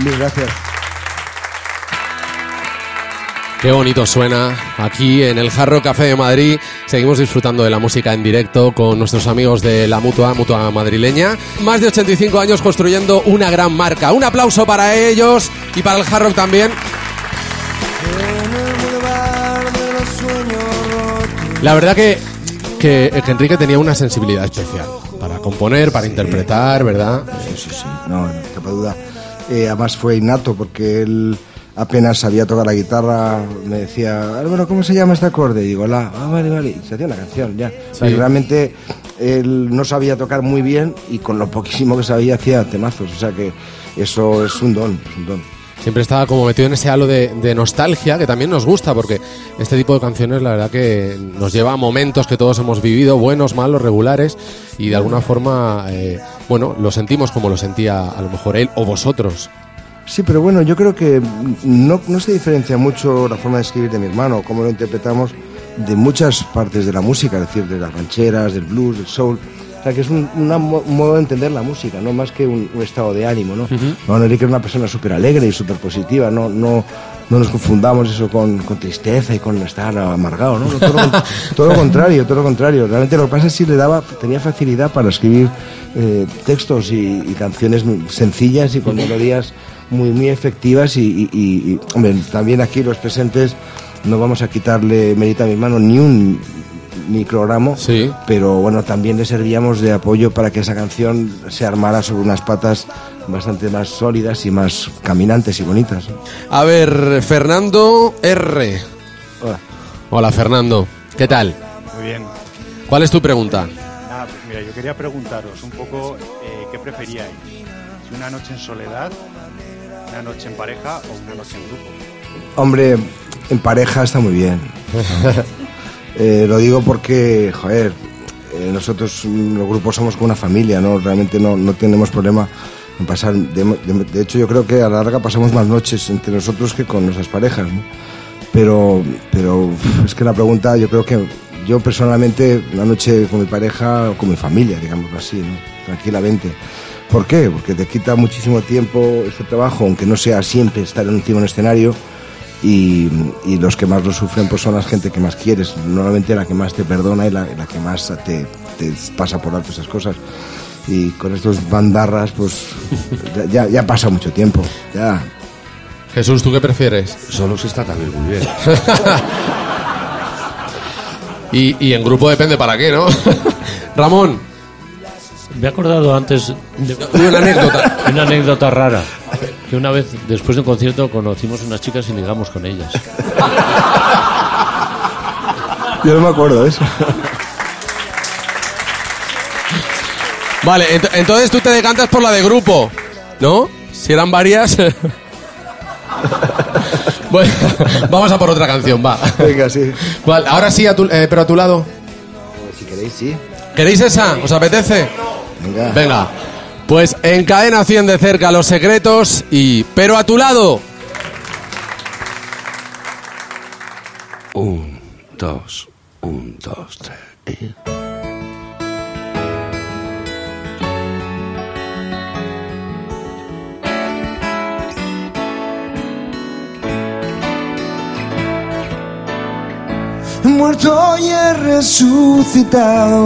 Gracias. Qué bonito suena aquí en el Jarro Café de Madrid. Seguimos disfrutando de la música en directo con nuestros amigos de la Mutua, Mutua Madrileña. Más de 85 años construyendo una gran marca. Un aplauso para ellos y para el Hard Rock también. La verdad que, que, que Enrique tenía una sensibilidad especial para componer, para interpretar, ¿verdad? Sí, sí, sí. No, no te duda. Eh, además fue innato porque él apenas sabía tocar la guitarra, me decía, Álvaro, ¿cómo se llama este acorde? Y digo, la, ah, vale, vale, y se hacía una canción, ya. Sí. que realmente él no sabía tocar muy bien y con lo poquísimo que sabía hacía temazos, o sea que eso es un don, es un don. Siempre estaba como metido en ese halo de, nostalgia que también nos gusta porque este tipo de canciones la verdad que nos lleva a momentos que todos hemos vivido, buenos, malos, regulares y de alguna forma, eh, bueno, lo sentimos como lo sentía a lo mejor él o vosotros. Sí, pero bueno, yo creo que no, no se diferencia mucho la forma de escribir de mi hermano, cómo lo interpretamos de muchas partes de la música, es decir, de las rancheras, del blues, del soul. Sea, que es un, una mo- un modo de entender la música, no más que un, un estado de ánimo, ¿no? No, Enrique es una persona súper alegre y súper positiva, no, no, no nos confundamos eso con, con tristeza y con estar amargado, ¿no? No, Todo, lo, *laughs* todo lo contrario, todo lo contrario. Realmente lo que pasa es que le daba, tenía facilidad para escribir eh, textos y, y canciones sencillas y con melodías muy, muy efectivas y, y- y- y, hombre, también aquí los presentes no vamos a quitarle mérito a mi hermano ni un microgramo, Sí. pero bueno, también le servíamos de apoyo para que esa canción se armara sobre unas patas bastante más sólidas y más caminantes y bonitas. A ver, Fernando R. Hola. Hola Fernando, ¿qué tal? Muy bien. ¿Cuál es tu pregunta? Pues mira, yo quería preguntaros un poco eh, qué preferíais. Si una noche en soledad, una noche en pareja o una noche en grupo. Hombre, en pareja está muy bien. *laughs* Eh, lo digo porque, joder, eh, nosotros mm, los grupos somos como una familia, ¿no? Realmente no, no tenemos problema en pasar. De, hecho, yo creo que a la larga pasamos más noches entre nosotros que con nuestras parejas. Pero, pero es que la pregunta, yo creo que yo personalmente, una noche con mi pareja o con mi familia, digámoslo así. Tranquilamente. ¿Por qué? Porque te quita muchísimo tiempo este trabajo, aunque no sea siempre estar encima de un escenario y, y los que más lo sufren pues son las gente que más quieres normalmente la que más te perdona y la, la que más te, te pasa por alto esas cosas y con estos bandarras pues ya, ya, ya pasa mucho tiempo ya Jesús, ¿tú qué prefieres? Solo se está también muy bien. *laughs* Y, y en grupo depende para qué, ¿no? *laughs* Ramón, Me he acordado antes de *laughs* una anécdota. una anécdota rara. *laughs* Que una vez, después de un concierto, conocimos unas chicas y ligamos con ellas. yo no me acuerdo de eso Vale, ent- entonces tú te decantas por la de grupo, ¿no? Si eran varias. *laughs* bueno, vamos a por otra canción, va. venga sí ¿Cuál? Ahora sí, a tu- eh, pero a tu lado. si queréis sí ¿Queréis esa? ¿Os apetece? venga Venga. Pues en cadena 100 de cerca los secretos y pero a tu lado. Un, dos, un, dos, tres. y- muerto y he resucitado.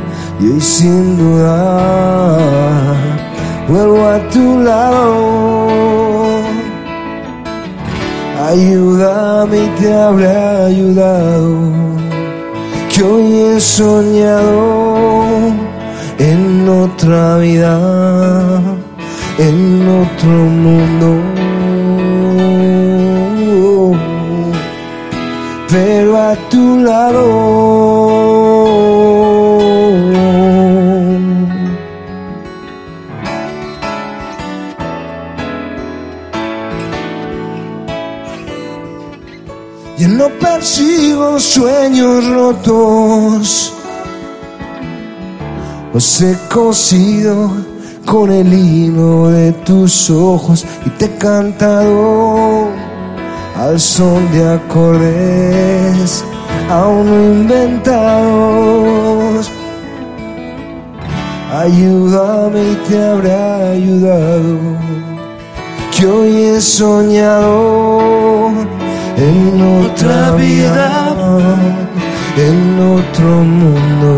y sin dudar vuelvo a tu lado. Ayúdame y te habré ayudado. Que hoy he soñado en otra vida, en otro mundo. Pero a tu lado. No persigo sueños rotos. Los he cosido con el hilo de tus ojos y te he cantado al son de acordes aún no inventados. Ayúdame y te habré ayudado, que hoy he soñado en otra vida, en otro mundo.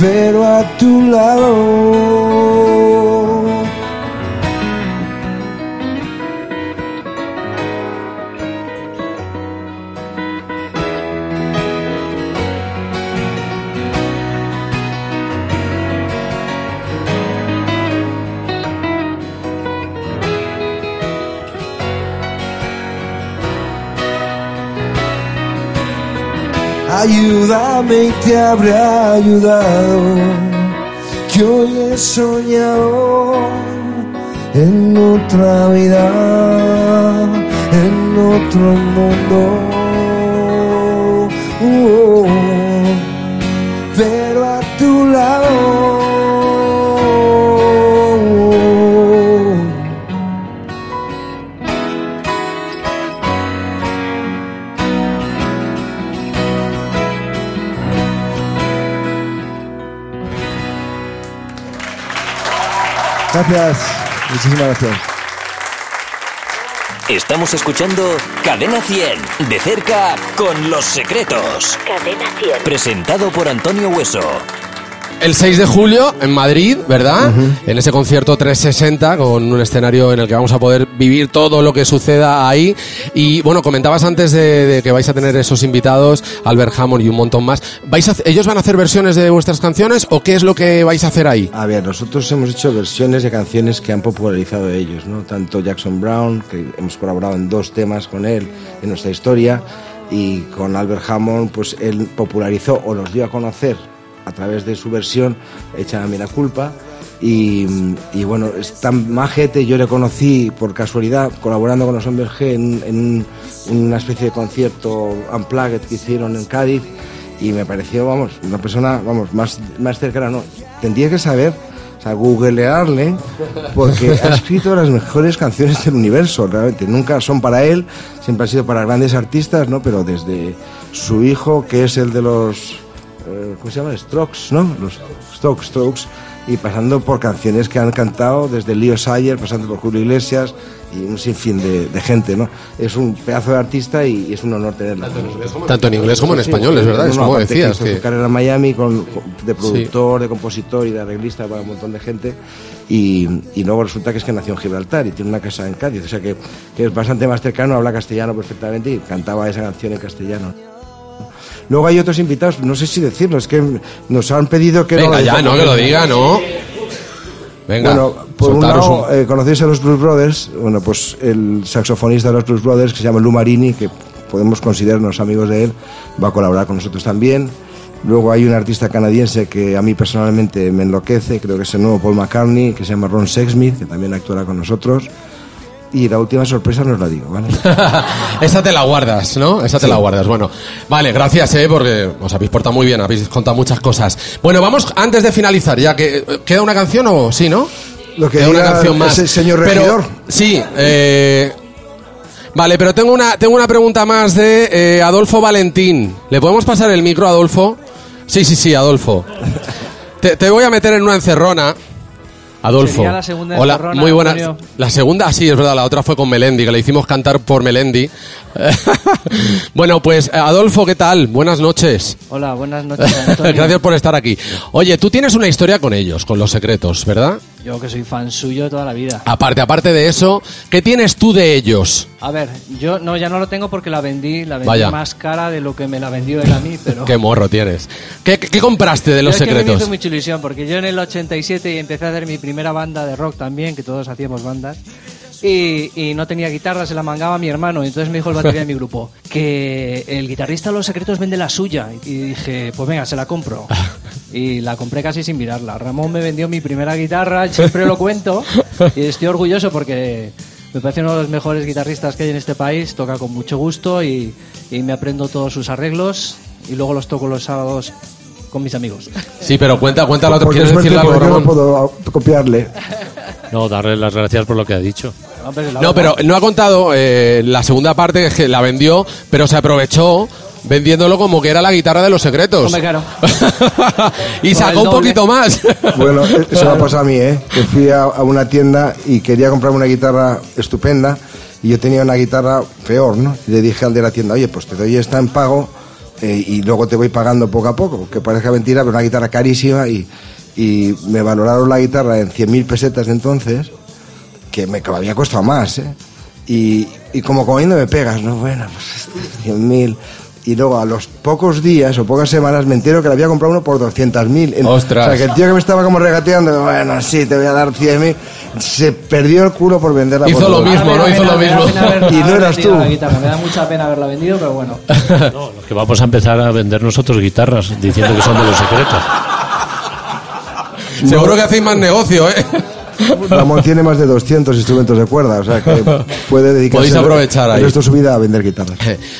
Pero a tu lado. Ayúdame y te habré ayudado, que hoy he soñado en otra vida, en otro mundo. Gracias, muchísimas gracias. Estamos escuchando Cadena 100, de cerca con los secretos. Cadena 100. Presentado por Antonio Hueso. El 6 de julio en Madrid, ¿verdad? En ese concierto 360 con un escenario en el que vamos a poder vivir todo lo que suceda ahí. Y bueno, comentabas antes de, de que vais a tener esos invitados, Albert Hammond y un montón más. ¿Vais a ¿Ellos van a hacer versiones de vuestras canciones o qué es lo que vais a hacer ahí? A ver, nosotros hemos hecho versiones de canciones que han popularizado ellos, ¿no? Tanto Jackson Brown, que hemos colaborado en dos temas con él en nuestra historia, y con Albert Hammond, pues él popularizó o los dio a conocer a través de su versión hecha a Mira Culpa. Y, bueno, es tan majete, yo le conocí por casualidad colaborando con los Hombres G en, en una especie de concierto unplugged que hicieron en Cádiz y me pareció, vamos, una persona, vamos, más, más cercana, no. Tendría que saber, o sea, googlearle, porque ha escrito las mejores canciones del universo, realmente. Nunca son para él, siempre han sido para grandes artistas, ¿no? Pero desde su hijo, que es el de los, eh, ¿cómo se llama? Strokes, ¿no? Los Strokes, Strokes, y pasando por canciones que han cantado desde Leo Sayer, pasando por Julio Iglesias y un sinfín de, de gente, ¿no? Es un pedazo de artista y, y es un honor tenerlo. Tanto en inglés como en español, es verdad, es como aparte decías, que- su carrera en Miami con, con- de productor, de compositor y de arreglista para un montón de gente. Y, y luego resulta que es que nació en Gibraltar y tiene una casa en Cádiz. O sea que, que es bastante más cercano, habla castellano perfectamente y cantaba esa canción en castellano. Luego hay otros invitados, no sé si decirlo, es que nos han pedido que Venga, lo ya, no, que lo diga, ¿no? Venga, bueno, por un lado, eh, conocéis a los Blues Brothers. Bueno, pues el saxofonista de los Blues Brothers, que se llama Lou Marini, que podemos considerarnos amigos de él, va a colaborar con nosotros también. Luego hay un artista canadiense que a mí personalmente me enloquece, creo que es el nuevo Paul McCartney, que se llama Ron Sexsmith, que también actuará con nosotros. Y la última sorpresa no os la digo, ¿vale? *laughs* Esa te la guardas, ¿no? Esa te Sí. la guardas. Bueno, vale, gracias, ¿eh? Porque os habéis portado muy bien, habéis contado muchas cosas. Bueno, vamos antes de finalizar, ya que eh, queda una canción o sí, ¿no? Lo que queda una canción más. ese señor Pero- regidor. sí, eh, Vale, pero tengo una, tengo una pregunta más de eh, Adolfo Valentín. ¿Le podemos pasar el micro, Adolfo? Sí, sí, sí, Adolfo. *laughs* Te, te voy a meter en una encerrona. Adolfo. Sería la segunda Hola, muy buena. Antonio. La segunda, sí, es verdad, la otra fue con Melendi, que le hicimos cantar por Melendi. *laughs* bueno, pues eh, Adolfo, ¿qué tal? Buenas noches. Hola, buenas noches, Antonio. *laughs* Gracias por estar aquí. Oye, tú tienes una historia con ellos, con los secretos, ¿verdad? Yo que soy fan suyo de toda la vida. Aparte, aparte de eso, ¿qué tienes tú de ellos? A ver, yo no ya no lo tengo porque la vendí, la vendí Vaya. más cara de lo que me la vendió él a mí, pero Qué morro tienes. ¿Qué, qué compraste de los Yo es que me secretos? hizo mucha ilusión porque yo en el 87 empecé a hacer mi primera banda de rock también, que todos hacíamos bandas. Y, y no tenía guitarra, se la mangaba mi hermano. Y entonces me dijo el batería de mi grupo que el guitarrista de los secretos vende la suya. Y dije, pues venga, se la compro. Y la compré casi sin mirarla. Ramón me vendió mi primera guitarra, siempre lo cuento. Y estoy orgulloso porque Me parece uno de los mejores guitarristas que hay en este país, toca con mucho gusto y, y me aprendo todos sus arreglos y luego los toco los sábados con mis amigos. Sí, pero cuenta, cuenta. Porque ¿Quieres decirle algo, yo no Ramón? puedo copiarle. No, darle las gracias por lo que ha dicho. No, pero no ha contado eh, la segunda parte, que es que la vendió, pero se aprovechó vendiéndolo como que era la guitarra de los secretos. Hombre, claro. *laughs* y sacó un poquito más. *laughs* Bueno, eso me ha pasado a mí, ¿eh? Que fui a, a una tienda y quería comprarme una guitarra estupenda y yo tenía una guitarra peor, ¿no? Y le dije al de la tienda, oye, pues te doy esta en pago eh, y luego te voy pagando poco a poco, que parezca mentira, pero una guitarra carísima y, y me valoraron la guitarra en 100.000 pesetas de entonces, que me, que me había costado más, ¿eh? Y, y como comiendo me pegas, ¿no? Bueno, pues 100.000. Y luego a los pocos días o pocas semanas me entero que le había comprado uno por 200.000. Ostras. O sea, que el tío que me estaba como regateando, bueno, sí, te voy a dar 100.000, se perdió el culo por venderla. Hizo por lo mismo, ¿no? Hizo lo mismo. Y no eras tú. Guitarra. Me da mucha pena haberla vendido, pero bueno. *laughs* No, lo que vamos a empezar a vender nosotros guitarras diciendo que son de los secretos. Seguro que hacéis más negocio, ¿eh? Ramón tiene más de 200 instrumentos de cuerda, o sea que puede dedicarse Podéis aprovechar ahí. su vida a vender guitarras.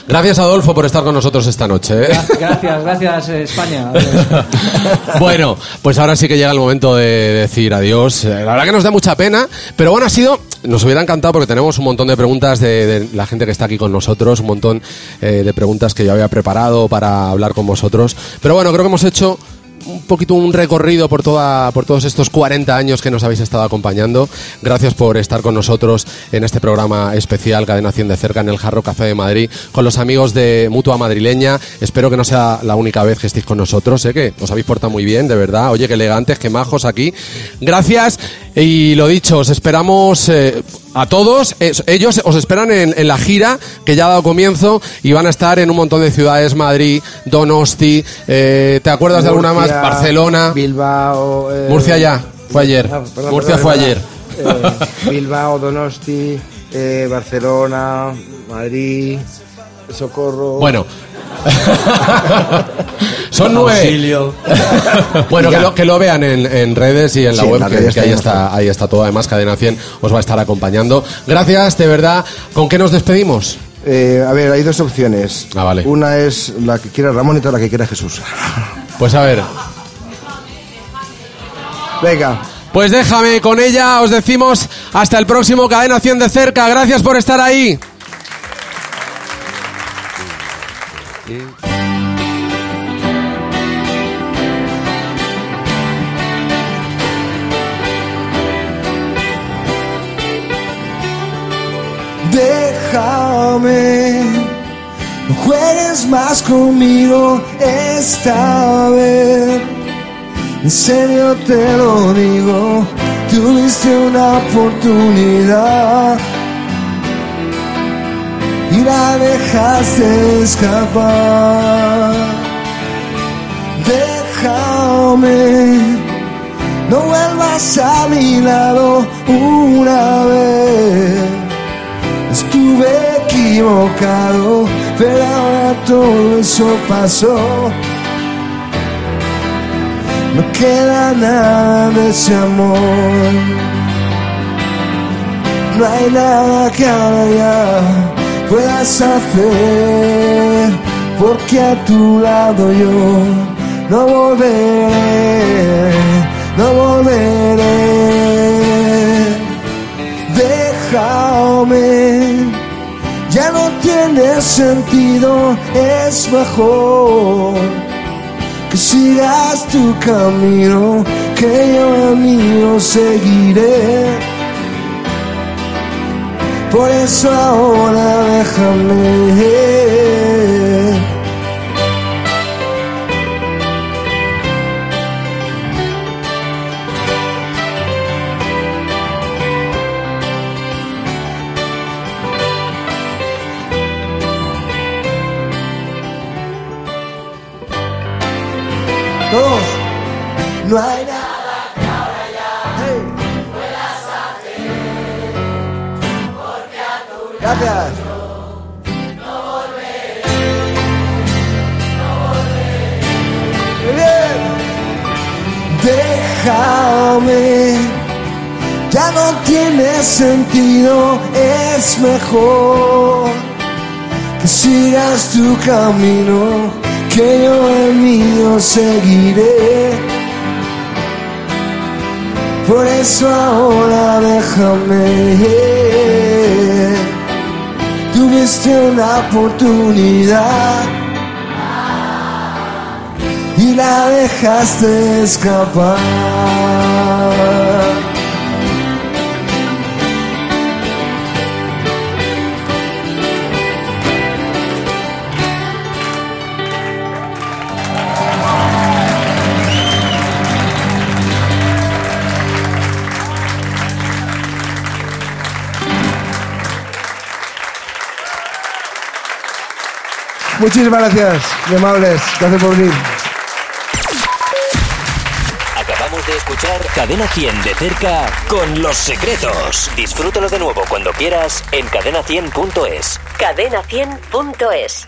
Gracias, Adolfo, por estar con nosotros esta noche. ¿eh? Gracias, gracias eh, España. *laughs* Bueno, pues ahora sí que llega el momento de decir adiós. Eh, La verdad que nos da mucha pena, pero bueno, ha sido, nos hubiera encantado porque tenemos un montón de preguntas de, de la gente que está aquí con nosotros, un montón eh, de preguntas que yo había preparado para hablar con vosotros. Pero bueno, creo que hemos hecho un poquito un recorrido por toda por todos estos 40 años que nos habéis estado acompañando. Gracias por estar con nosotros en este programa especial Cadena 100 de cerca en el Jarro Café de Madrid con los amigos de Mutua Madrileña. Espero que no sea la única vez que estéis con nosotros, sé que os habéis portado muy bien, de verdad. Oye, qué elegantes, qué majos aquí. Gracias y lo dicho, os esperamos eh, a todos. Es- ellos os esperan en, en la gira que ya ha dado comienzo y van a estar en un montón de ciudades, Madrid, Donosti, eh, ¿te acuerdas de alguna más? Barcelona. Bilbao. eh, Murcia ya, fue ayer. ah, perdón, Murcia perdón, fue perdón. ayer. Eh, Bilbao, Donosti, eh, Barcelona, Madrid, Socorro. Bueno. *laughs* Son nueve. *laughs* Bueno, que lo, que lo vean en, en redes y en la Sí, en web, que, ahí, está, ahí está todo. Además, Cadena 100 os va a estar acompañando. Gracias, de verdad. ¿Con qué nos despedimos? Eh, a ver, hay dos opciones. Ah, vale. Una es la que quiera Ramón y otra la que quiera Jesús. Pues a ver. Venga. Pues déjame con ella, os decimos hasta el próximo Cadena 100 de cerca. Gracias por estar ahí. Déjame, no juegues más conmigo esta vez. En serio te lo digo, tuviste una oportunidad y la dejaste escapar. Déjame, no vuelvas a mi lado una vez. Estuve equivocado, pero ahora todo eso pasó. No queda nada de ese amor. No hay nada que ya puedas hacer, porque a tu lado yo no volveré, no volveré. Déjame, ya no tiene sentido, es mejor que sigas tu camino, que yo el mío seguiré. Por eso ahora déjame. Tu camino, que yo el mío seguiré. Por eso ahora déjame. Tuviste una oportunidad y la dejaste escapar. Muchísimas gracias, muy amables. Gracias por venir. Acabamos de escuchar Cadena 100 de cerca con Los Secretos. Disfrútalo de nuevo cuando quieras en cadena100.es. Cadena100.es